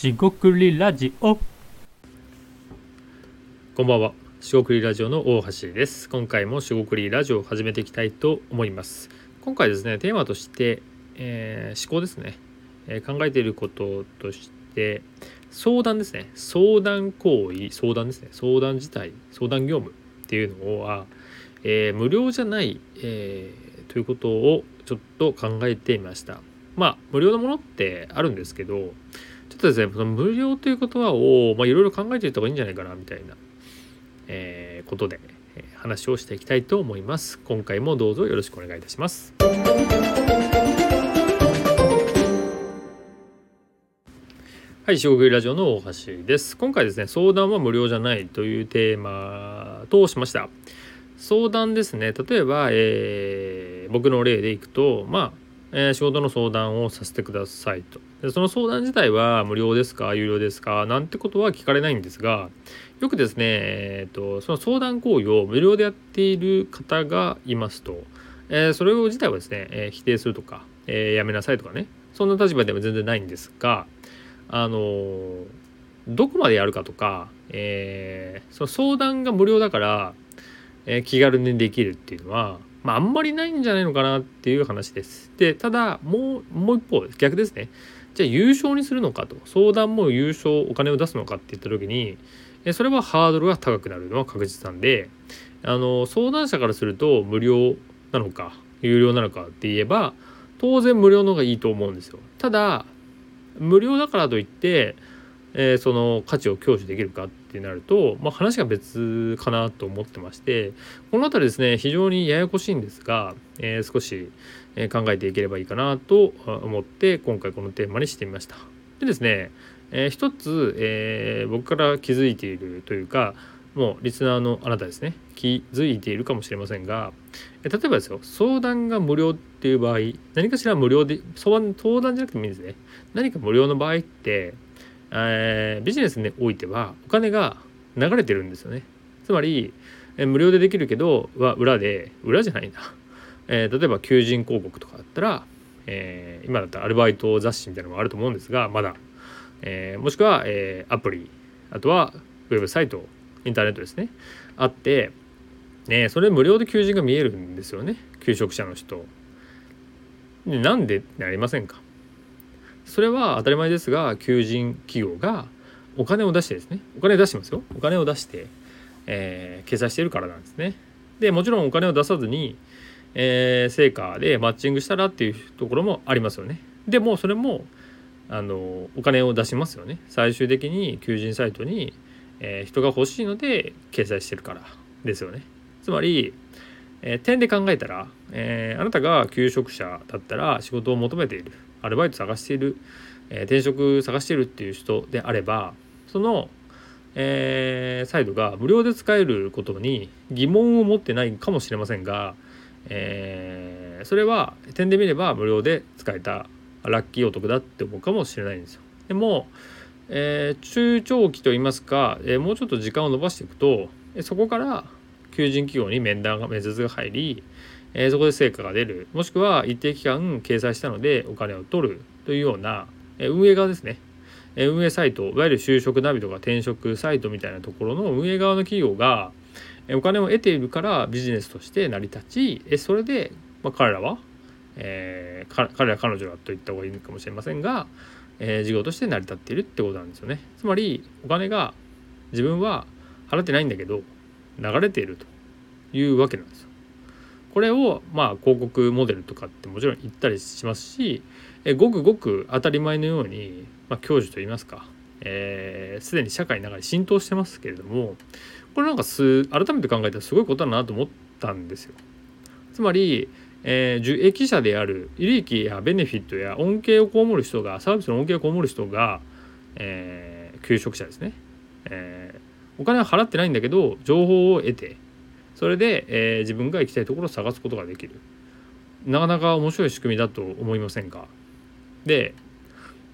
しごくりラジオこんばんは。しごくりラジオの大橋です。今回もしごくりラジオを始めていきたいと思います。今回ですね、テーマとして、えー思考ですね、えー考えていることとして、相談ですね。相談行為、相談ですね。相談自体、相談業務っていうのは、えー無料じゃない、えーということをちょっと考えてみました。まあ、無料のものってあるんですけど、とですね、その無料という言葉を、まあ、いろいろ考えていった方がいいんじゃないかな、みたいな、えーことで、えー話をしていきたいと思います。今回もどうぞよろしくお願いいたします。はい、将棋ラジオの大橋です。今回ですね、相談は無料じゃないというテーマとしました。相談ですね、例えば、えー僕の例でいくと、まあ、えー仕事の相談をさせてくださいと。でその相談自体は無料ですか？有料ですか？なんてことは聞かれないんですがよくですね、えー、とその相談行為を無料でやっている方がいますと、えーそれを自体はですね、えー否定するとか、えーやめなさいとかね。そんな立場では全然ないんですがあのどこまでやるかとか、えーその相談が無料だから、えー気軽にできるっていうのは、まあ、あんまりないんじゃないのかなっていう話です。でただもうもう一方逆ですねじゃあ優勝にするのかと相談も優勝お金を出すのかって言った時にそれはハードルが高くなるのは確実なんであの相談者からすると無料なのか有料なのかって言えば当然無料の方がいいと思うんですよ。ただ無料だからといって、えーその価値を享受できるかってなると、まあ、話が別かなと思ってましてこの辺りですね非常にややこしいんですが、えー少し考えていければいいかなと思って今回このテーマにしてみました。でですね、えー一つ、えー僕から気づいているというかもうリスナーのあなたですね気づいているかもしれませんが例えばですよ相談が無料っていう場合何かしら無料で相談じゃなくてもいいんですね何か無料の場合って、えービジネスにおいてはお金が流れてるんですよね。つまり、えー無料でできるけどは裏で裏じゃないな。えー例えば求人広告とかだったら、えー今だったらアルバイト雑誌みたいなのもあると思うんですがまだ、えーもしくは、えーアプリあとはウェブサイトインターネットですね。あって、ね、それ無料で求人が見えるんですよね。求職者の人。でなんでなりませんか？それは当たり前ですが求人企業がお金を出してですねお金出してますよお金を出して、えー掲載してるからなんですねでもちろんお金を出さずにえー成果でマッチングしたらっていうところもありますよね。でもそれもあのお金を出しますよね。最終的に求人サイトに、えー人が欲しいので掲載してるからですよね。つまり、えー点で考えたら、えーあなたが求職者だったら仕事を求めているアルバイト探している、えー転職探しているっていう人であればそのえーサイトが無料で使えることに疑問を持ってないかもしれませんが、えーそれは点で見れば無料で使えたラッキーお得だって思うかもしれないんですよ。でも、えー中長期といいますか、えーもうちょっと時間を延ばしていくとえそこから求人企業に面談が面接が入り、えそこで成果が出る。もしくは一定期間掲載したのでお金を取るというような、え運営側ですね。え運営サイトいわゆる就職ナビとか転職サイトみたいなところの運営側の企業がえお金を得ているからビジネスとして成り立ちえそれで、まあ、彼らは、えー彼ら彼女らと言った方がいいかもしれませんが、えー事業として成り立っているってことなんですよね。つまりお金が自分は払ってないんだけど流れているというわけなんですこれをまあ広告モデルとかってもちろん言ったりしますしえごくごく当たり前のように、まあ、教授といいますかえー、に社会の中に浸透してますけれどもこれなんかす改めて考えたらすごいことだなと思ったんですよ。つまり、えー受益者である利益やベネフィットや恩恵を被る人がサービスの恩恵を被る人が、えー求職者ですね、えーお金は払ってないんだけど情報を得てそれで、えー自分が行きたいところを探すことができる。なかなか面白い仕組みだと思いませんか？で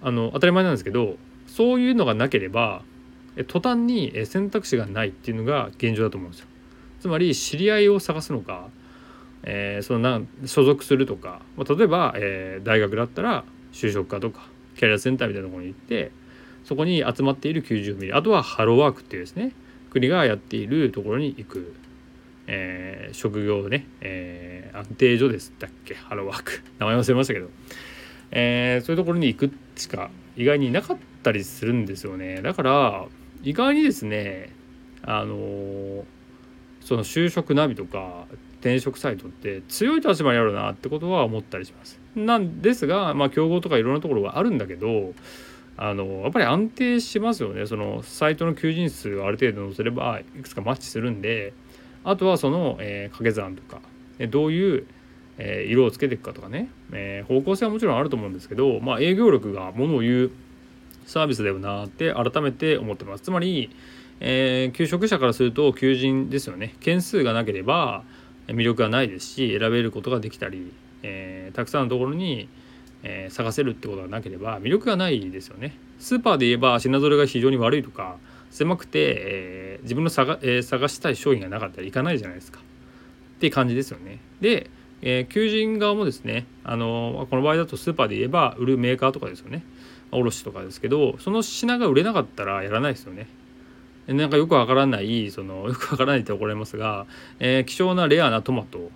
あの当たり前なんですけどそういうのがなければ途端に選択肢がないっていうのが現状だと思うんですよ。つまり知り合いを探すのか、えーそのな所属するとか、まあ、例えば、えー大学だったら就職課とかキャリアセンターみたいなところに行ってそこに集まっている90ミリあとはハローワークっていうですね国がやっているところに行く、えー、職業ね、えー、安定所ですだっけ？ハローワーク。名前忘れましたけど、えー、そういうところに行くしか意外になかったりするんですよね。だから意外にですねあの、その就職ナビとか転職サイトって強い立場にあるなってことは思ったりします。なんですがまあ競合とかいろんなところがあるんだけどあのやっぱり安定しますよね。そのサイトの求人数をある程度載せればいくつかマッチするんであとはその、えー、掛け算とかどういう、えー、色をつけていくかとかね、えー、方向性はもちろんあると思うんですけど、まあ、営業力がものを言うサービスだよなって改めて思ってます。つまり、えー、求職者からすると求人ですよね件数がなければ魅力がないですし選べることができたり、えー、たくさんのところに、えー、探せるってことがなければ魅力がないですよね。スーパーで言えば品揃えが非常に悪いとか狭くて、えー、自分の探,、えー、探したい商品がなかったらいかないじゃないですかっていう感じですよね。で、えー、求人側もですねあのこの場合だとスーパーで言えば売るメーカーとかですよね卸とかですけどその品が売れなかったらやらないですよね。なんかよくわからないその よくわからないって怒られますが、えー、希少なレアなトマト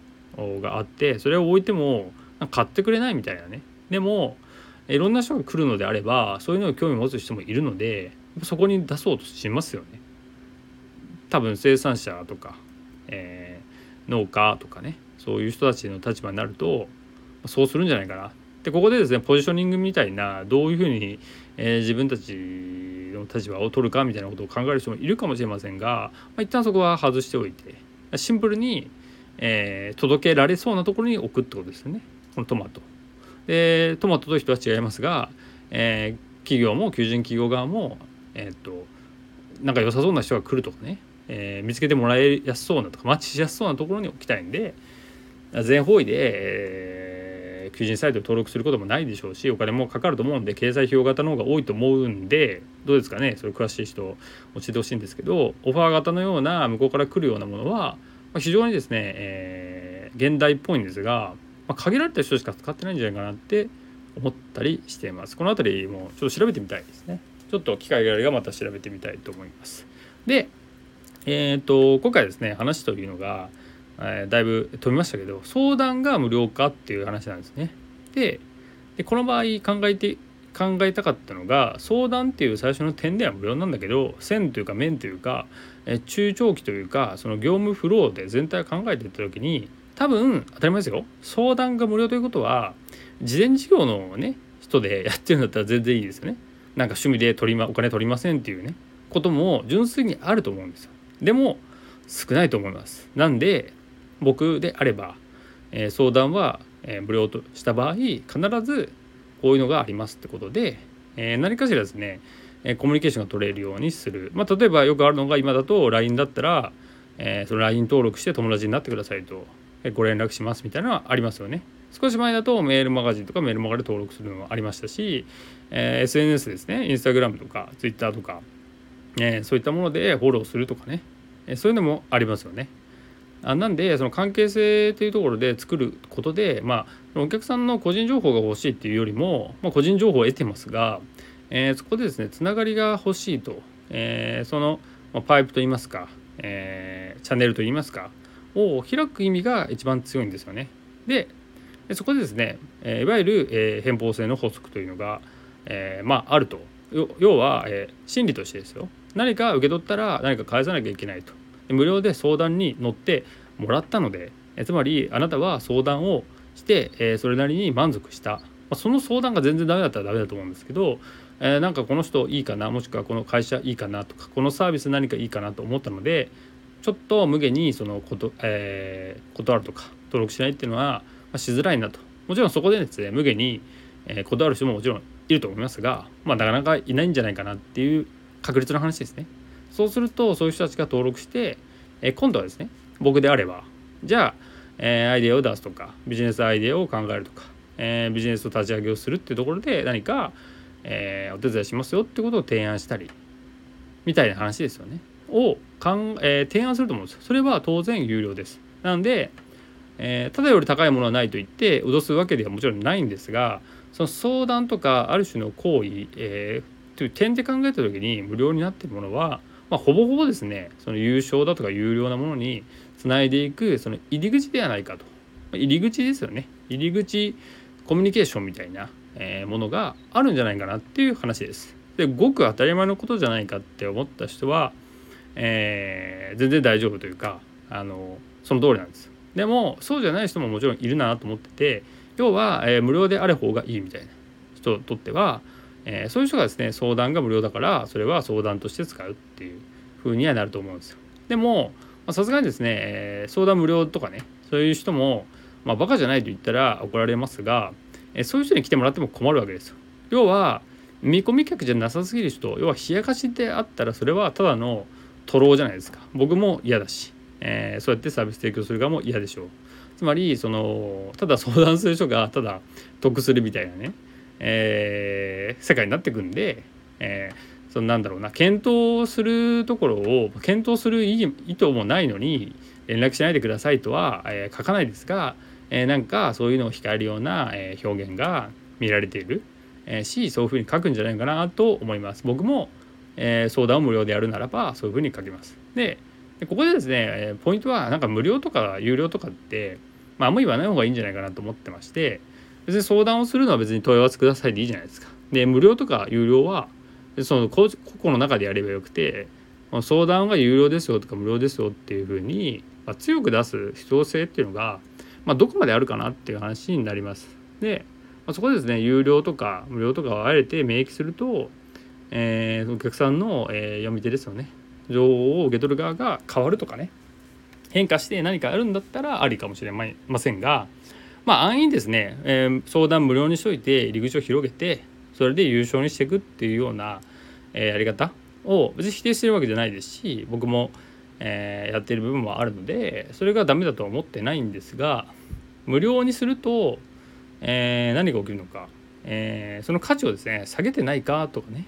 があってそれを置いても買ってくれないみたいなねでもいろんな人が来るのであればそういうのを興味持つ人もいるのでそこに出そうとしますよね。多分生産者とか、えー、農家とかねそういう人たちの立場になるとそうするんじゃないかな。でここでですねポジショニングみたいなどういうふうに、えー、自分たちの立場を取るかみたいなことを考える人もいるかもしれませんが、まあ、一旦そこは外しておいてシンプルに、えー、届けられそうなところに置くってことですよね。このトマト。でトマトと人は違いますが、えー、企業も求人企業側も、え、っとなんか良さそうな人が来るとかね、えー、見つけてもらいやすそうなとかマッチしやすそうなところに置きたいんで全方位で、えー求人サイトに登録することもないでしょうしお金もかかると思うんで経済費用型の方が多いと思うんでどうですかね。それ詳しい人教えてほしいんですけどオファー型のような向こうから来るようなものは非常にですね、えー、現代っぽいんですが、まあ、限られた人しか使ってないんじゃないかなって思ったりしています。この辺りもちょっと調べてみたいですね。ちょっと機会があればまた調べてみたいと思いますでえーと、今回ですね話というのがえー、だいぶ飛びましたけど相談が無料化っていう話なんですね。でこの場合考えて考えたかったのが相談っていう最初の点では無料なんだけど線というか面というか、え中長期というかその業務フローで全体を考えていった時に多分当たり前ですよ相談が無料ということは事前事業のね人でやってるんだったら全然いいですよね。なんか趣味で取り、ま、お金取りませんっていうねことも純粋にあると思うんですよ。でも少ないと思います。なんで僕であれば、えー、相談は、えー、無料とした場合必ずこういうのがありますってことで、えー、何かしらですね、えコミュニケーションが取れるようにする、まあ、例えばよくあるのが今だと LINE だったら、えその LINE 登録して友達になってくださいと、ご連絡しますみたいなのはありますよね。少し前だとメールマガジンとかメールマガで登録するのもありましたし、え SNS ですねインスタグラムとか Twitter とか、えそういったものでフォローするとかね、えそういうのもありますよね。あなんでその関係性というところで作ることで、まあ、お客さんの個人情報が欲しいっていうよりも、まあ、個人情報を得てますが、えー、そこでですねつながりが欲しいと、えー、その、まあ、パイプといいますか、えー、チャンネルといいますかを開く意味が一番強いんですよね。でそこでですね、えいわゆる、え偏方性の法則というのが、えまああると。要は、え心理としてですよ。何か受け取ったら何か返さなきゃいけないと。無料で相談に乗ってもらったのでつまりあなたは相談をして、えそれなりに満足した、まその相談が全然ダメだったらダメだと思うんですけど、えなんかこの人いいかなもしくはこの会社いいかなとかこのサービス何かいいかなと思ったのでちょっと無下にそのこと、えー、断るとか登録しないっていうのは、ましづらいなともちろんそこでですね無下に、え断る人ももちろんいると思いますが、まあ、なかなかいないんじゃないかなっていう確率の話ですね。そうするとそういう人たちが登録して、え今度はですね僕であればじゃあ、えー、アイデアを出すとかビジネスアイデアを考えるとか、え、ビジネスを立ち上げをするっていうところで何か、え、お手伝いしますよってことを提案したりみたいな話ですよねをかん、えー、提案すると思うんですそれは当然有料です。なので、えー、ただより高いものはないと言って脅すわけではもちろんないんですがその相談とかある種の行為、えー、という点で考えた時に無料になってるものは、まあ、ほぼほぼですねその優勝だとか有料なものにつないでいくその入り口ではないかと。入り口ですよね。入り口コミュニケーションみたいな、えものがあるんじゃないかなっていう話です。でごく当たり前のことじゃないかって思った人は、えー、全然大丈夫というかあのその通りなんです。でもそうじゃない人ももちろんいるなと思ってて要は、えー、無料である方がいいみたいな人にとっては、えー、そういう人がですね相談が無料だからそれは相談として使うっていう風にはなると思うんですよ。でもさすがにですね、えー、相談無料とかねそういう人もまあバカじゃないと言ったら怒られますが、えー、そういう人に来てもらっても困るわけですよ。要は見込み客じゃなさすぎる人要は冷やかしであったらそれはただの徒労じゃないですか。僕も嫌だし、えー、そうやってサービス提供する側も嫌でしょう。つまりそのただ相談する人がただ得するみたいなね、えー、世界になってくんで、えー、そのなんだろうな。検討するところを検討する意図もないのに連絡しないでくださいとは、えー、書かないですが、えー、なんかそういうのを控えるような、えー、表現が見られている、えー、しそういうふうに書くんじゃないかなと思います。僕も、えー、相談を無料でやるならばそういうふうに書きます。でここでですねえポイントはなんか無料とか有料とかって、まあ、あんまり言わない方がいいんじゃないかなと思ってまして別に相談をするのは別に問い合わせくださいでいいじゃないですか。で無料とか有料はその個々の中でやればよくて相談が有料ですよとか無料ですよっていうふうに、まあ、強く出す必要性っていうのが、まあ、どこまであるかなっていう話になります。で、まあ、そこでですね有料とか無料とかをあえて明記すると、えー、お客さんの、えー、読み手ですよね。情報を受け取る側が変わるとかね。変化して何かあるんだったらありかもしれませんがまあ安易にですね、えー、相談無料にしといて入り口を広げてそれで優勝にしていくっていうような、えー、やり方を別に否定してるわけじゃないですし僕も、えー、やってる部分もあるのでそれがダメだとは思ってないんですが無料にすると、えー、何が起きるのか、えー、その価値をですね下げてないかとかね。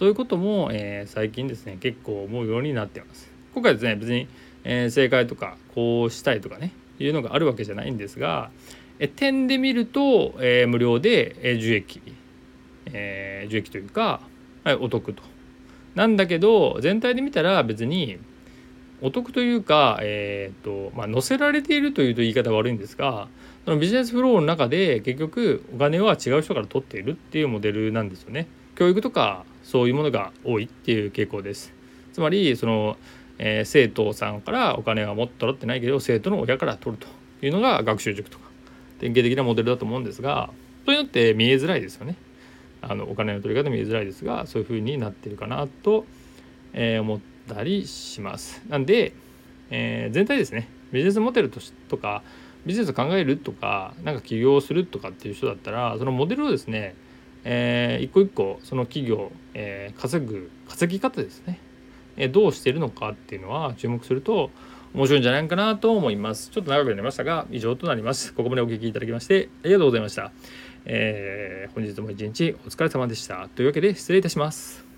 そういうことも、えー、最近ですね結構思うようになってます。今回ですね別に、えー、正解とかこうしたいとかねいうのがあるわけじゃないんですが、え点で見ると、えー、無料で、え受益、え受益というか、はい、お得と。なんだけど全体で見たら別にお得というか、えーとまあ、載せられているというと言い方悪いんですがそのビジネスフローの中で結局お金は違う人から取っているっていうモデルなんですよね。教育とかそういうものが多いっていう傾向です。つまりその、えー、生徒さんからお金はもっと取ってないけど生徒の親から取るというのが学習塾とか典型的なモデルだと思うんですがそういうのって見えづらいですよね。あのお金の取り方見えづらいですがそういうふうになってるかなと、えー、思ったりします。なんで、えー、全体ですねビジネスモデルとしとかビジネスを考えるとか何か起業するとかっていう人だったらそのモデルをですねえー、一個一個その企業、えー、稼ぐ稼ぎ方ですね、えー、どうしてるのかっていうのは注目すると面白いんじゃないかなと思います。ちょっと長くなりましたが以上となります。ここまでお聞きいただきましてありがとうございました、えー、本日も一日お疲れ様でした。というわけで失礼いたします。